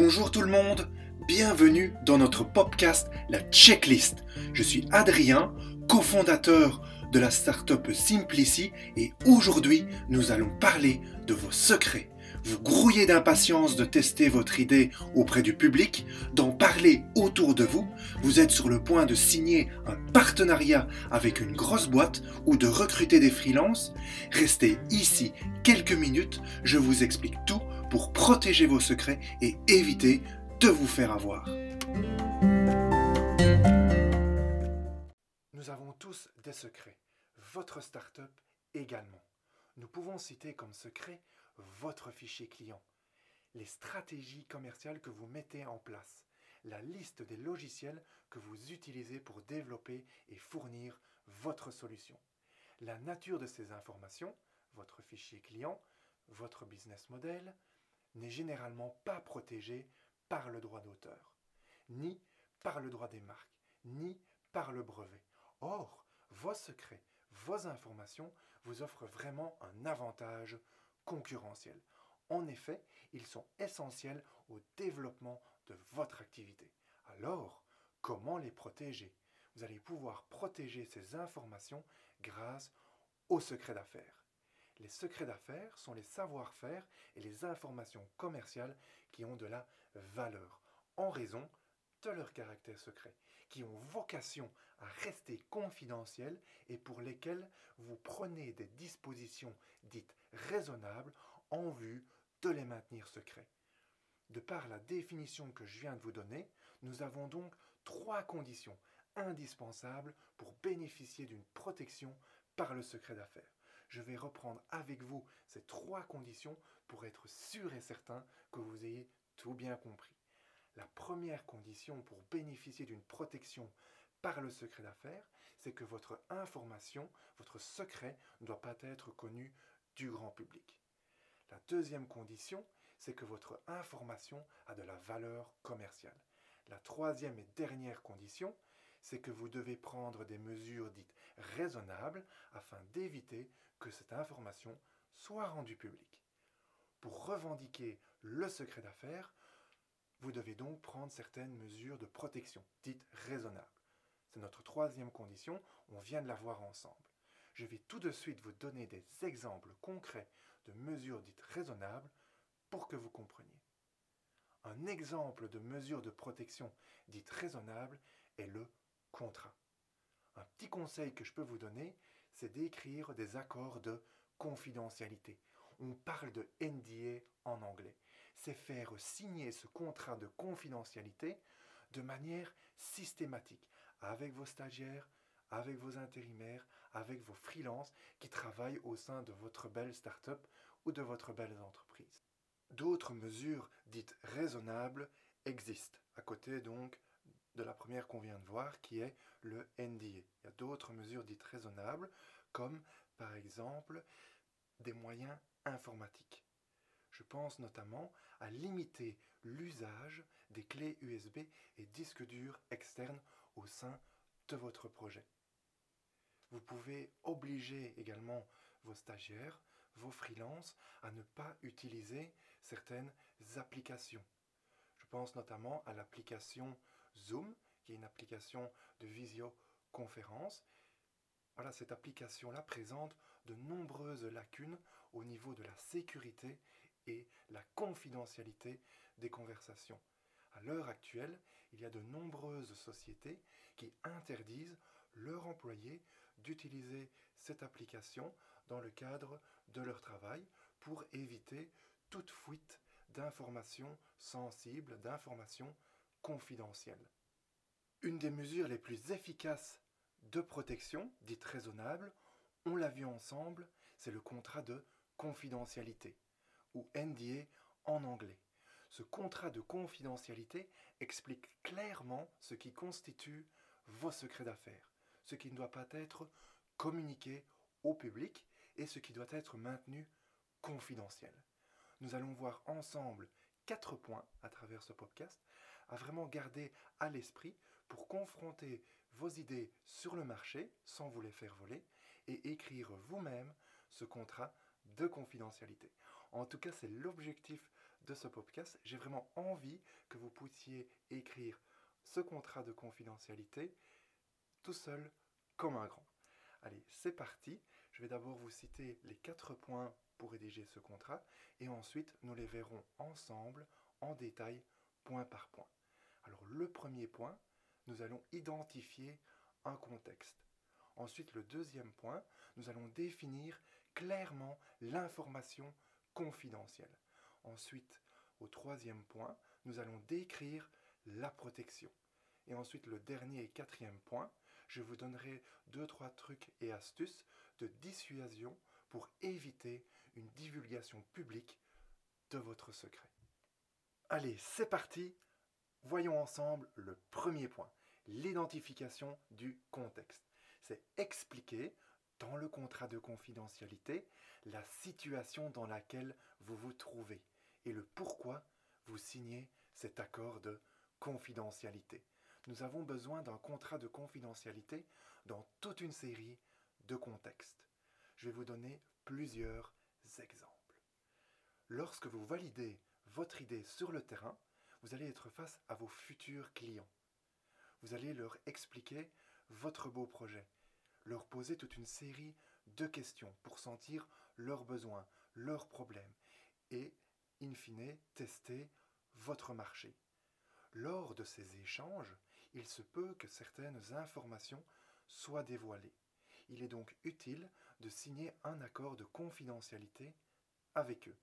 Bonjour tout le monde, bienvenue dans notre podcast La Checklist. Je suis Adrien, cofondateur de la startup Simplici et aujourd'hui nous allons parler de vos secrets. Vous grouillez d'impatience de tester votre idée auprès du public, d'en parler autour de vous, vous êtes sur le point de signer un partenariat avec une grosse boîte ou de recruter des freelances. Restez ici quelques minutes, je vous explique tout pour protéger vos secrets et éviter de vous faire avoir. Nous avons tous des secrets, votre startup également. Nous pouvons citer comme secret votre fichier client, les stratégies commerciales que vous mettez en place, la liste des logiciels que vous utilisez pour développer et fournir votre solution, la nature de ces informations, votre fichier client, votre business model, n'est généralement pas protégé par le droit d'auteur, ni par le droit des marques, ni par le brevet. Or, vos secrets, vos informations vous offrent vraiment un avantage concurrentiel. En effet, ils sont essentiels au développement de votre activité. Alors, comment les protéger? Vous allez pouvoir protéger ces informations grâce au secret d'affaires. Les secrets d'affaires sont les savoir-faire et les informations commerciales qui ont de la valeur en raison de leur caractère secret, qui ont vocation à rester confidentiels et pour lesquels vous prenez des dispositions dites raisonnables en vue de les maintenir secrets. De par la définition que je viens de vous donner, nous avons donc trois conditions indispensables pour bénéficier d'une protection par le secret d'affaires je vais reprendre avec vous ces trois conditions pour être sûr et certain que vous ayez tout bien compris. La première condition pour bénéficier d'une protection par le secret d'affaires, c'est que votre information, votre secret ne doit pas être connu grand public. La deuxième condition, c'est que votre information a de la valeur commerciale. La troisième et dernière condition, c'est que vous devez prendre des mesures dites raisonnables afin d'éviter que cette information soit rendue publique. Pour revendiquer le secret d'affaires, vous devez donc prendre certaines mesures de protection, dites raisonnables. C'est notre troisième condition, on vient de la voir ensemble. Je vais tout de suite vous donner des exemples concrets de mesures dites raisonnables pour que vous compreniez. Un exemple de mesure de protection dite raisonnable est le contrat. Un petit conseil que je peux vous donner, c'est d'écrire des accords de confidentialité. On parle de NDA en anglais. C'est faire signer ce contrat de confidentialité de manière systématique avec vos stagiaires, avec vos intérimaires, avec vos freelances qui travaillent au sein de votre belle start-up ou de votre belle entreprise. D'autres mesures dites raisonnables existent, à côté donc de la première qu'on vient de voir, qui est le NDA. Il y a d'autres mesures dites raisonnables, comme par exemple des moyens informatiques. Je pense notamment à limiter l'usage des clés USB et disques durs externes au sein de votre projet. Vous pouvez obliger également vos stagiaires, vos freelances à ne pas utiliser certaines applications. Je pense notamment à l'application Zoom, qui est une application de visioconférence. Voilà, cette application-là présente de nombreuses lacunes au niveau de la sécurité et la confidentialité des conversations. À l'heure actuelle, il y a de nombreuses sociétés qui interdisent leurs employés d'utiliser cette application dans le cadre de leur travail pour éviter toute fuite d'informations sensibles, d'informations confidentielles. Une des mesures les plus efficaces de protection, dite raisonnable, on l'a vu ensemble, c'est le contrat de confidentialité, ou NDA en anglais. Ce contrat de confidentialité explique clairement ce qui constitue vos secrets d'affaires, ce qui ne doit pas être communiqué au public et ce qui doit être maintenu confidentiel. Nous allons voir ensemble quatre points à travers ce podcast à vraiment garder à l'esprit pour confronter vos idées sur le marché sans vous les faire voler et écrire vous-même ce contrat de confidentialité. En tout cas, c'est l'objectif de ce podcast, j'ai vraiment envie que vous puissiez écrire ce contrat de confidentialité tout seul comme un grand. Allez, c'est parti. Je vais d'abord vous citer les quatre points pour rédiger ce contrat et ensuite nous les verrons ensemble en détail point par point. Alors le premier point, nous allons identifier un contexte. Ensuite, le deuxième point, nous allons définir clairement l'information confidentielle. Ensuite, au troisième point, nous allons décrire la protection. Et ensuite, le dernier et quatrième point, je vous donnerai deux, trois trucs et astuces de dissuasion pour éviter une divulgation publique de votre secret. Allez, c'est parti. Voyons ensemble le premier point, l'identification du contexte. C'est expliquer dans le contrat de confidentialité la situation dans laquelle vous vous trouvez et le pourquoi vous signez cet accord de confidentialité. Nous avons besoin d'un contrat de confidentialité dans toute une série de contextes. Je vais vous donner plusieurs exemples. Lorsque vous validez votre idée sur le terrain, vous allez être face à vos futurs clients. Vous allez leur expliquer votre beau projet, leur poser toute une série de questions pour sentir leurs besoins, leurs problèmes et, in fine, tester votre marché. Lors de ces échanges, il se peut que certaines informations soient dévoilées. Il est donc utile de signer un accord de confidentialité avec eux.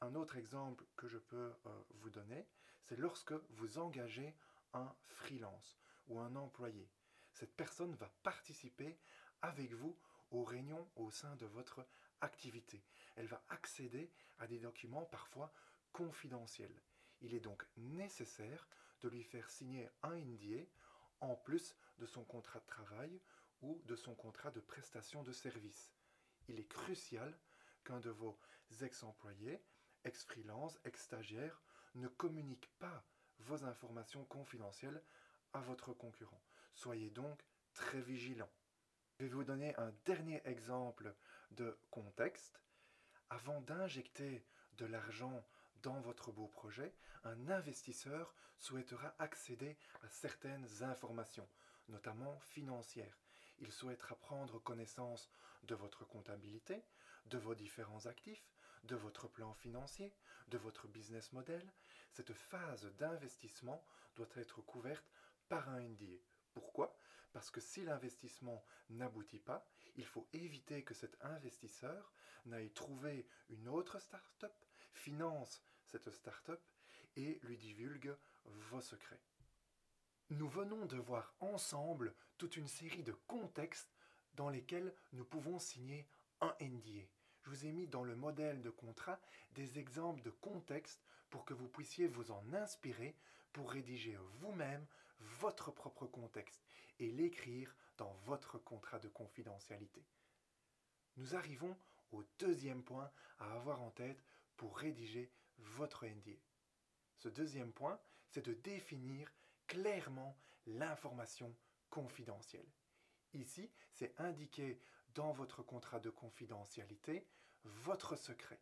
Un autre exemple que je peux euh, vous donner, c'est lorsque vous engagez un freelance ou un employé. Cette personne va participer avec vous aux réunions au sein de votre activité. Elle va accéder à des documents parfois confidentiels. Il est donc nécessaire de lui faire signer un NDA en plus de son contrat de travail ou de son contrat de prestation de service. Il est crucial qu'un de vos ex-employés, ex-freelance, ex-stagiaire ne communique pas vos informations confidentielles à votre concurrent. Soyez donc très vigilant. Je vais vous donner un dernier exemple de contexte. Avant d'injecter de l'argent dans votre beau projet, un investisseur souhaitera accéder à certaines informations, notamment financières. Il souhaitera prendre connaissance de votre comptabilité, de vos différents actifs, de votre plan financier, de votre business model. Cette phase d'investissement doit être couverte par un NDA. Pourquoi? Parce que si l'investissement n'aboutit pas, il faut éviter que cet investisseur n'aille trouver une autre start-up, finance cette start-up et lui divulgue vos secrets. Nous venons de voir ensemble toute une série de contextes dans lesquels nous pouvons signer un NDA. Je vous ai mis dans le modèle de contrat des exemples de contextes pour que vous puissiez vous en inspirer pour rédiger vous-même votre propre contexte et l'écrire dans votre contrat de confidentialité. Nous arrivons au deuxième point à avoir en tête pour rédiger votre NDA. Ce deuxième point, c'est de définir clairement l'information confidentielle. Ici, c'est indiqué dans votre contrat de confidentialité votre secret.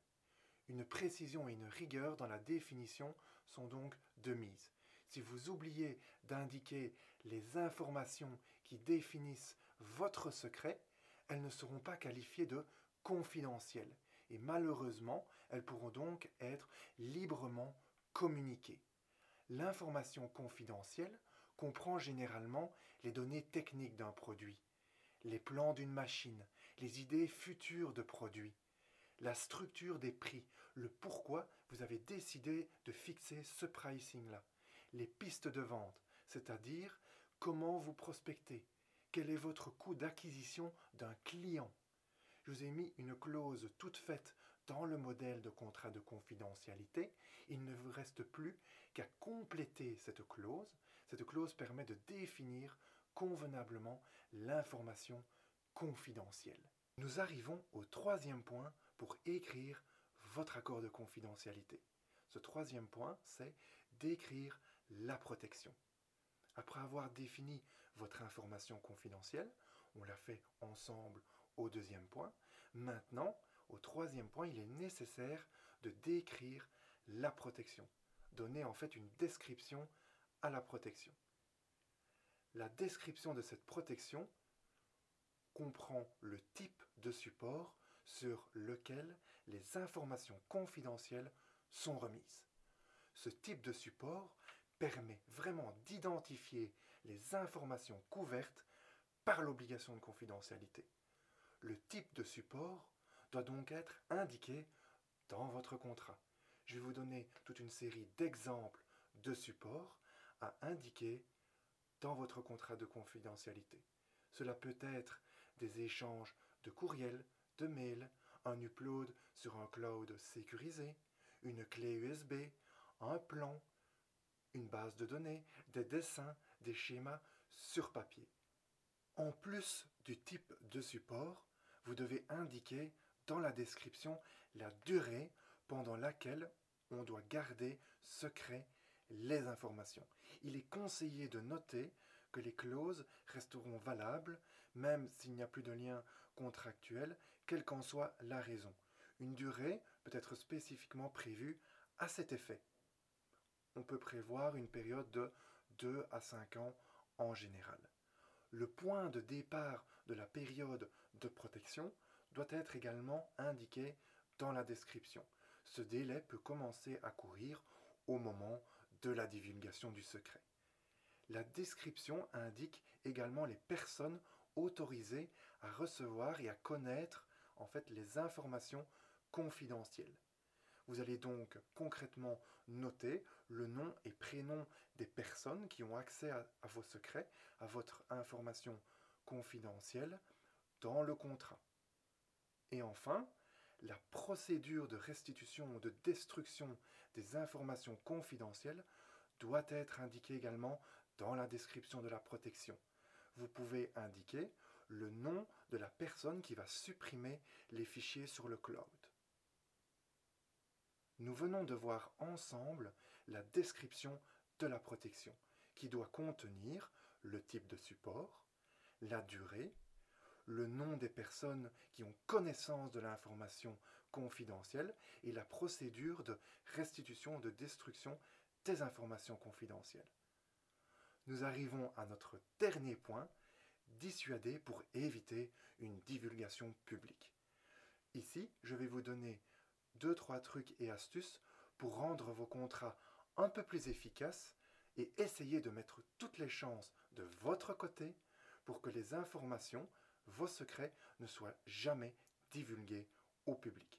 Une précision et une rigueur dans la définition sont donc de mise. Si vous oubliez d'indiquer les informations qui définissent votre secret, elles ne seront pas qualifiées de confidentielles et malheureusement, elles pourront donc être librement communiquées. L'information confidentielle comprend généralement les données techniques d'un produit, les plans d'une machine, les idées futures de produits, la structure des prix, le pourquoi vous avez décidé de fixer ce pricing-là, les pistes de vente, c'est-à-dire comment vous prospectez, quel est votre coût d'acquisition d'un client, je vous ai mis une clause toute faite dans le modèle de contrat de confidentialité. Il ne vous reste plus qu'à compléter cette clause. Cette clause permet de définir convenablement l'information confidentielle. Nous arrivons au troisième point pour écrire votre accord de confidentialité. Ce troisième point, c'est d'écrire la protection. Après avoir défini votre information confidentielle, on l'a fait ensemble au deuxième point. Maintenant, au troisième point, il est nécessaire de décrire la protection, donner en fait une description à la protection. La description de cette protection comprend le type de support sur lequel les informations confidentielles sont remises. Ce type de support permet vraiment d'identifier les informations couvertes par l'obligation de confidentialité. Le type de support doit donc être indiqué dans votre contrat. Je vais vous donner toute une série d'exemples de supports à indiquer dans votre contrat de confidentialité. Cela peut être des échanges de courriels, de mails, un upload sur un cloud sécurisé, une clé USB, un plan, une base de données, des dessins, des schémas sur papier. En plus du type de support, vous devez indiquer dans la description la durée pendant laquelle on doit garder secret les informations. Il est conseillé de noter que les clauses resteront valables même s'il n'y a plus de lien contractuel, quelle qu'en soit la raison. Une durée peut être spécifiquement prévue à cet effet. On peut prévoir une période de 2 à 5 ans en général. Le point de départ de la période de protection doit être également indiqué dans la description. Ce délai peut commencer à courir au moment de la divulgation du secret. La description indique également les personnes autorisées à recevoir et à connaître en fait les informations confidentielles. Vous allez donc concrètement noter le nom et prénom des personnes qui ont accès à, à vos secrets, à votre information confidentielle dans le contrat. Et enfin, la procédure de restitution ou de destruction des informations confidentielles doit être indiquée également dans la description de la protection. Vous pouvez indiquer le nom de la personne qui va supprimer les fichiers sur le cloud. Nous venons de voir ensemble la description de la protection qui doit contenir le type de support, la durée, le nom des personnes qui ont connaissance de l'information confidentielle et la procédure de restitution ou de destruction des informations confidentielles. Nous arrivons à notre dernier point, dissuader pour éviter une divulgation publique. Ici, je vais vous donner deux, trois trucs et astuces pour rendre vos contrats un peu plus efficaces et essayer de mettre toutes les chances de votre côté pour que les informations vos secrets ne soient jamais divulgués au public.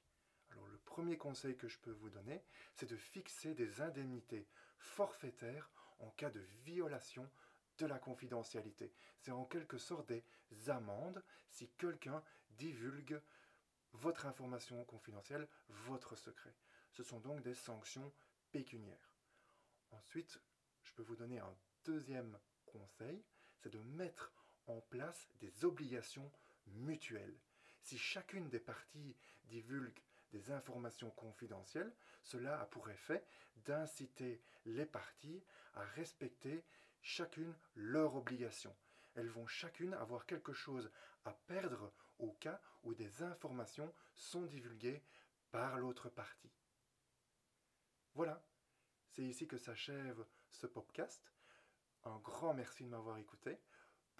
Alors le premier conseil que je peux vous donner, c'est de fixer des indemnités forfaitaires en cas de violation de la confidentialité. C'est en quelque sorte des amendes si quelqu'un divulgue votre information confidentielle, votre secret. Ce sont donc des sanctions pécuniaires. Ensuite, je peux vous donner un deuxième conseil, c'est de mettre en place des obligations mutuelles. Si chacune des parties divulgue des informations confidentielles, cela a pour effet d'inciter les parties à respecter chacune leurs obligations. Elles vont chacune avoir quelque chose à perdre au cas où des informations sont divulguées par l'autre partie. Voilà, c'est ici que s'achève ce podcast. Un grand merci de m'avoir écouté.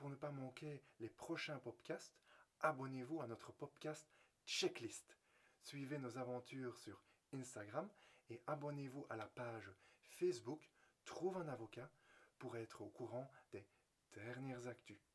Pour ne pas manquer les prochains podcasts, abonnez-vous à notre podcast Checklist. Suivez nos aventures sur Instagram et abonnez-vous à la page Facebook Trouve un avocat pour être au courant des dernières actus.